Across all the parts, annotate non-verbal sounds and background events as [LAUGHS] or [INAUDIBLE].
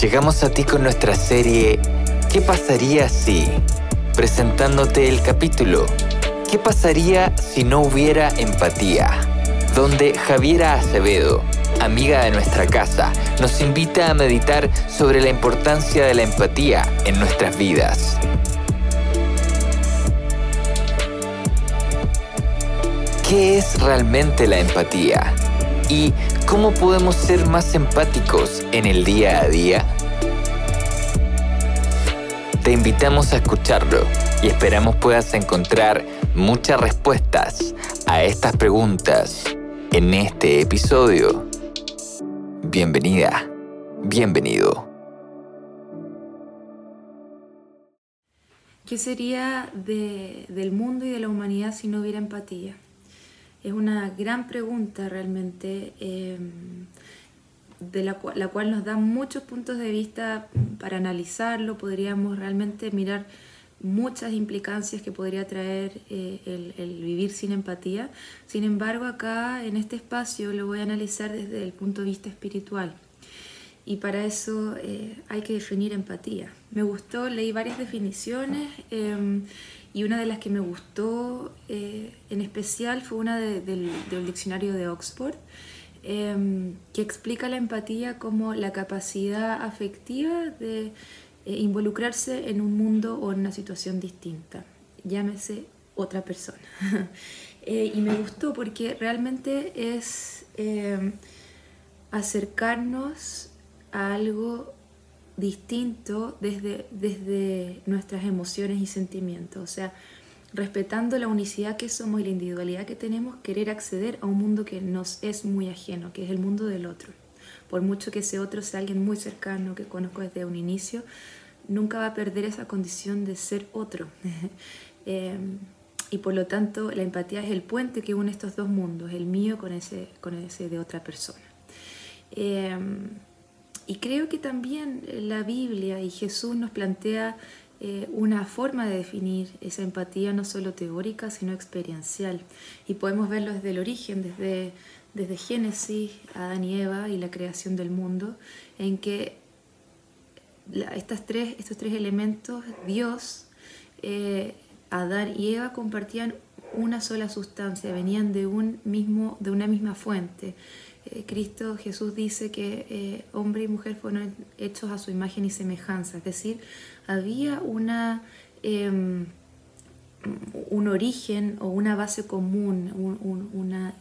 Llegamos a ti con nuestra serie ¿Qué pasaría si? Presentándote el capítulo ¿Qué pasaría si no hubiera empatía? Donde Javiera Acevedo, amiga de nuestra casa, nos invita a meditar sobre la importancia de la empatía en nuestras vidas. ¿Qué es realmente la empatía? ¿Y cómo podemos ser más empáticos en el día a día? Te invitamos a escucharlo y esperamos puedas encontrar muchas respuestas a estas preguntas en este episodio. Bienvenida, bienvenido. ¿Qué sería del mundo y de la humanidad si no hubiera empatía? Es una gran pregunta realmente, em, de la, cual nos da muchos puntos de vista para analizarlo. Podríamos realmente mirar muchas implicancias que podría traer eh, el, vivir sin empatía. Sin embargo, acá en este espacio lo voy a analizar desde el punto de vista espiritual. Y para eso eh, hay que definir empatía. Me gustó, leí varias definiciones em, y una de las que me gustó eh, en especial fue una del, diccionario de Oxford, em, que explica la empatía como la capacidad afectiva de eh, involucrarse en un mundo o en una situación distinta, llámese otra persona. [LAUGHS] Eh, y me gustó porque realmente es em, acercarnos a algo distinto desde, desde nuestras emociones y sentimientos. O sea, respetando la unicidad que somos y la individualidad que tenemos, querer acceder a un mundo que nos es muy ajeno, que es el mundo del otro. Por mucho que ese otro sea alguien muy cercano, que conozco desde un inicio, nunca va a perder esa condición de ser otro. [LAUGHS] Em, y por lo tanto, la empatía es el puente que une estos dos mundos, el mío con ese, con ese de otra persona. Em, y creo que también la Biblia y Jesús nos plantea eh, una forma de definir esa empatía no solo teórica, sino experiencial. Y podemos verlo desde el origen, desde, desde Génesis, Adán y Eva y la creación del mundo, en que estas tres, estos tres elementos, Dios, eh, Adán y Eva compartían una sola sustancia, venían de, un mismo, de una misma fuente. Eh, Cristo Jesús dice que eh, hombre y mujer fueron hechos a su imagen y semejanza, es decir, había una, em, un origen o una base común, una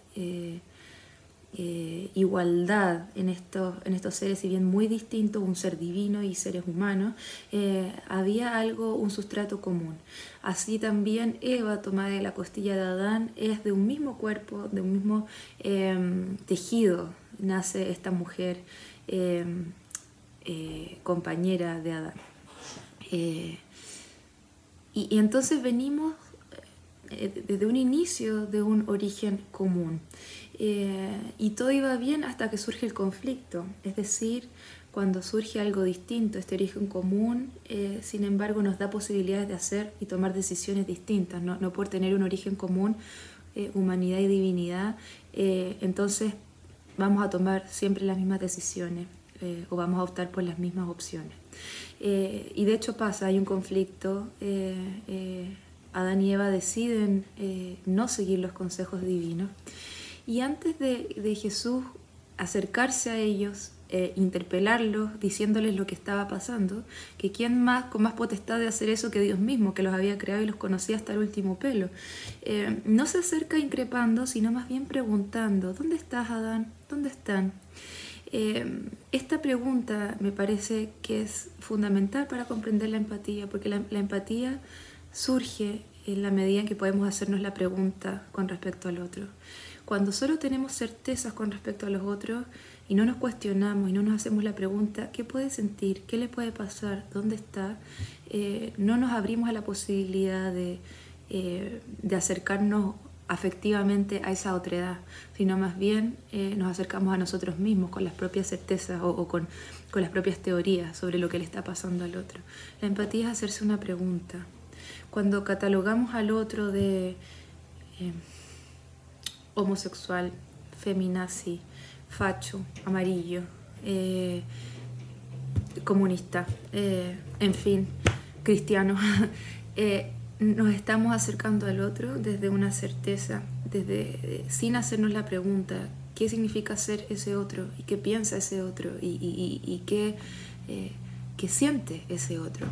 eh, igualdad en estos, en estos seres, si bien muy distintos, un ser divino y seres humanos, había algo, un sustrato común. Así también Eva, tomada de la costilla de Adán, es de un mismo cuerpo, de un mismo em, tejido, nace esta mujer em, eh, compañera de Adán. Eh, y, entonces venimos eh, desde un inicio de un origen común. y todo iba bien hasta que surge el conflicto, es decir, cuando surge algo distinto, este origen común, eh, sin embargo, nos da posibilidades de hacer y tomar decisiones distintas, no, por tener un origen común, eh, humanidad y divinidad, eh, entonces vamos a tomar siempre las mismas decisiones o vamos a optar por las mismas opciones. y de hecho pasa, hay un conflicto, Adán y Eva deciden no seguir los consejos divinos y antes de, Jesús acercarse a ellos, eh, interpelarlos, diciéndoles lo que estaba pasando, que quién más con más potestad de hacer eso que Dios mismo, que los había creado y los conocía hasta el último pelo. Eh, no se acerca increpando, sino más bien preguntando, ¿dónde estás, Adán? ¿Dónde están? Eh, esta pregunta me parece que es fundamental para comprender la empatía, porque la empatía surge en la medida en que podemos hacernos la pregunta con respecto al otro. Cuando solo tenemos certezas con respecto a los otros, y no nos cuestionamos y no nos hacemos la pregunta, ¿qué puede sentir? ¿Qué le puede pasar? ¿Dónde está? Eh, no nos abrimos a la posibilidad de, eh, de acercarnos afectivamente a esa otredad, sino más bien eh, nos acercamos a nosotros mismos con las propias certezas o, con, con, las propias teorías sobre lo que le está pasando al otro. La empatía es hacerse una pregunta. Cuando catalogamos al otro de eh, homosexual, feminazi, facho, amarillo, eh, comunista, en fin, cristiano, [LAUGHS] nos estamos acercando al otro desde una certeza, desde eh, sin hacernos la pregunta qué significa ser ese otro y qué piensa ese otro y, qué, eh, qué, siente ese otro.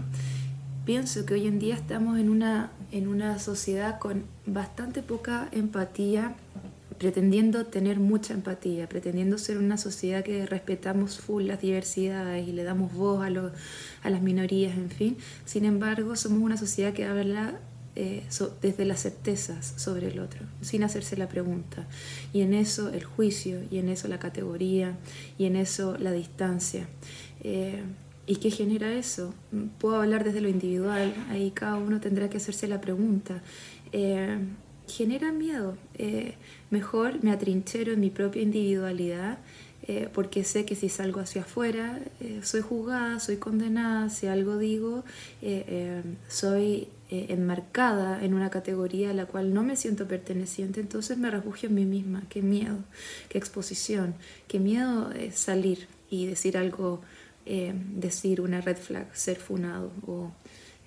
Pienso que hoy en día estamos en una, en una sociedad con bastante poca empatía pretendiendo tener mucha empatía, pretendiendo ser una sociedad que respetamos full las diversidades y le damos voz a, a las minorías, en fin. Sin embargo, somos una sociedad que habla eh, desde las certezas sobre el otro, sin hacerse la pregunta. Y en eso el juicio, y en eso la categoría, y en eso la distancia. Eh, ¿Y qué genera eso? Puedo hablar desde lo individual, ahí cada uno tendrá que hacerse la pregunta. Eh, genera miedo. Eh, mejor me atrinchero en mi propia individualidad eh, porque sé que si salgo hacia afuera soy juzgada, soy condenada, si algo digo soy enmarcada en una categoría a la cual no me siento perteneciente, entonces me refugio en mí misma. Qué miedo, qué exposición, qué miedo salir y decir algo, decir una red flag, ser funado o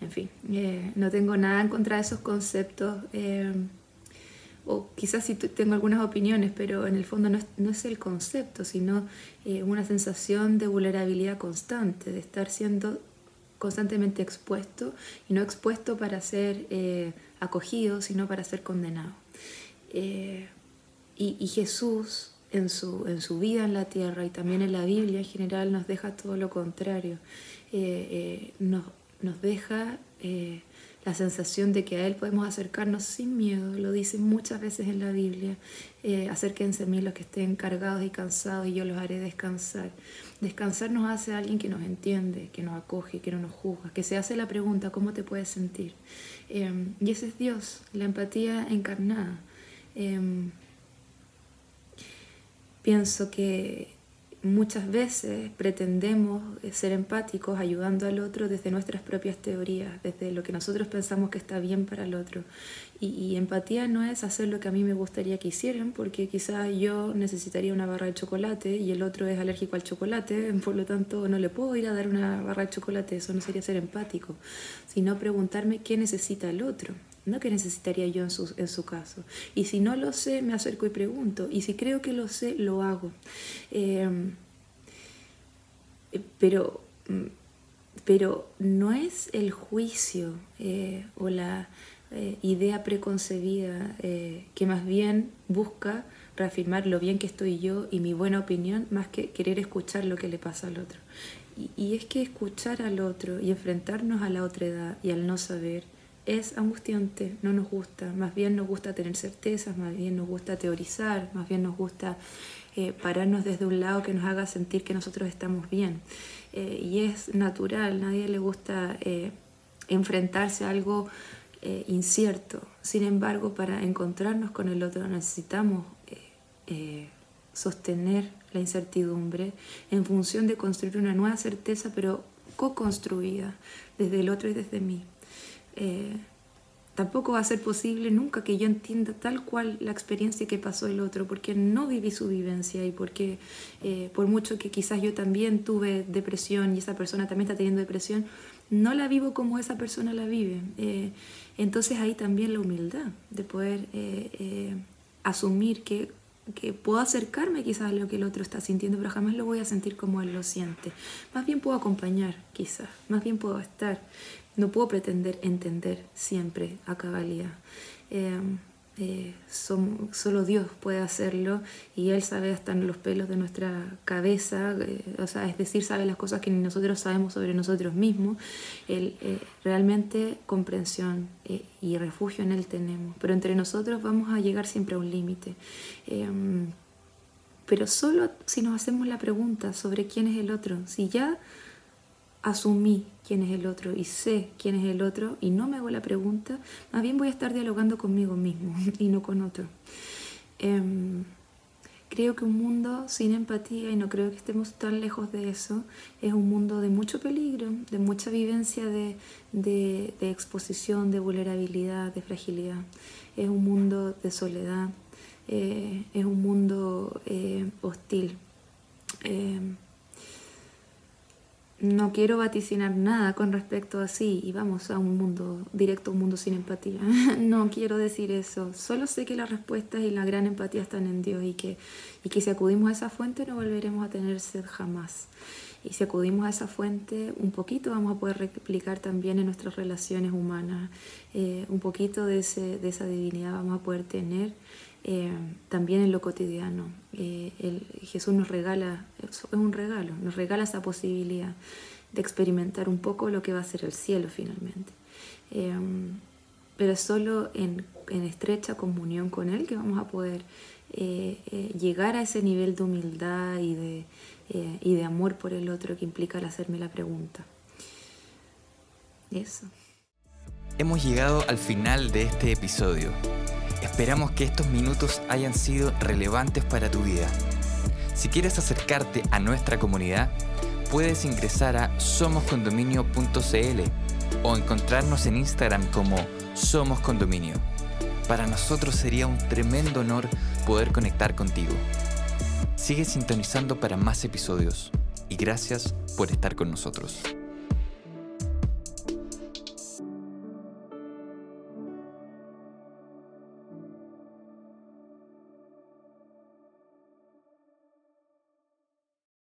en fin, no tengo nada en contra de esos conceptos o quizás sí tengo algunas opiniones, pero en el fondo no es, no es el concepto, sino eh, una sensación de vulnerabilidad constante, de estar siendo constantemente expuesto y no expuesto para ser eh, acogido, sino para ser condenado. Eh, y, Jesús en su, en su vida en la tierra y también en la Biblia en general nos deja todo lo contrario, nos, nos deja la sensación de que a Él podemos acercarnos sin miedo, lo dice muchas veces en la Biblia, eh, acérquense a mí los que estén cargados y cansados y yo los haré descansar. Descansar nos hace a alguien que nos entiende, que nos acoge, que no nos juzga, que se hace la pregunta, ¿cómo te puedes sentir? Y ese es Dios, la empatía encarnada. Pienso que muchas veces pretendemos eh, ser empáticos ayudando al otro desde nuestras propias teorías, desde lo que nosotros pensamos que está bien para el otro. Y, empatía no es hacer lo que a mí me gustaría que hicieran, porque quizás yo necesitaría una barra de chocolate y el otro es alérgico al chocolate, [LAUGHS] por lo tanto no le puedo ir a dar una barra de chocolate, eso no sería ser empático, sino preguntarme qué necesita el otro. No que necesitaría yo en su, en su caso. Y si no lo sé, me acerco y pregunto. Y si creo que lo sé, lo hago. Em, pero, pero no es el juicio eh, o la eh, idea preconcebida eh, que más bien busca reafirmar lo bien que estoy yo y mi buena opinión más que querer escuchar lo que le pasa al otro. Y, y es que escuchar al otro y enfrentarnos a la otra edad y al no saber es angustiante, no nos gusta, más bien nos gusta tener certezas, más bien nos gusta teorizar, más bien nos gusta eh, pararnos desde un lado que nos haga sentir que nosotros estamos bien. Eh, y es natural, nadie le gusta eh, enfrentarse a algo incierto. Sin embargo, para encontrarnos con el otro necesitamos sostener la incertidumbre en función de construir una nueva certeza, pero co-construida desde el otro y desde mí. Eh, tampoco va a ser posible nunca que yo entienda tal cual la experiencia que pasó el otro, porque no viví su vivencia y porque eh, por mucho que quizás yo también tuve depresión y esa persona también está teniendo depresión, no la vivo como esa persona la vive. Eh, entonces ahí también la humildad de poder asumir que, que puedo acercarme quizás a lo que el otro está sintiendo, pero jamás lo voy a sentir como él lo siente. Más bien puedo acompañar quizás, más bien puedo estar. No puedo pretender entender siempre a cabalidad. Eh, eh, solo Dios puede hacerlo y Él sabe hasta en los pelos de nuestra cabeza, eh, o sea, es decir, sabe las cosas que ni nosotros sabemos sobre nosotros mismos. realmente comprensión y refugio en Él tenemos, pero entre nosotros vamos a llegar siempre a un límite. pero solo si nos hacemos la pregunta sobre quién es el otro, si ya asumí quién es el otro y sé quién es el otro y no me hago la pregunta, más bien voy a estar dialogando conmigo mismo [LAUGHS] y no con otro. Em, creo que un mundo sin empatía, y no creo que estemos tan lejos de eso, es un mundo de mucho peligro, de mucha vivencia de, exposición, de vulnerabilidad, de fragilidad. Es un mundo de soledad, eh, es un mundo eh, hostil. No quiero vaticinar nada con respecto a sí y vamos a un mundo directo, un mundo sin empatía. [LAUGHS] no quiero decir eso. Solo sé que las respuestas y la gran empatía están en Dios y que, y que si acudimos a esa fuente no volveremos a tener sed jamás. Y si acudimos a esa fuente, un poquito vamos a poder replicar también en nuestras relaciones humanas. Eh, un poquito de, ese, de esa divinidad vamos a poder tener eh, también en lo cotidiano. Eh, Jesús nos regala, es un regalo, nos regala esa posibilidad de experimentar un poco lo que va a ser el cielo finalmente. Eh, pero es solo en, en, estrecha comunión con Él que vamos a poder llegar a ese nivel de humildad y de, y de amor por el otro que implica el hacerme la pregunta. Eso. Hemos llegado al final de este episodio. Esperamos que estos minutos hayan sido relevantes para tu vida. Si quieres acercarte a nuestra comunidad, puedes ingresar a somoscondominio.cl o encontrarnos en Instagram como Somos Condominio. Para nosotros sería un tremendo honor poder conectar contigo. Sigue sintonizando para más episodios y gracias por estar con nosotros.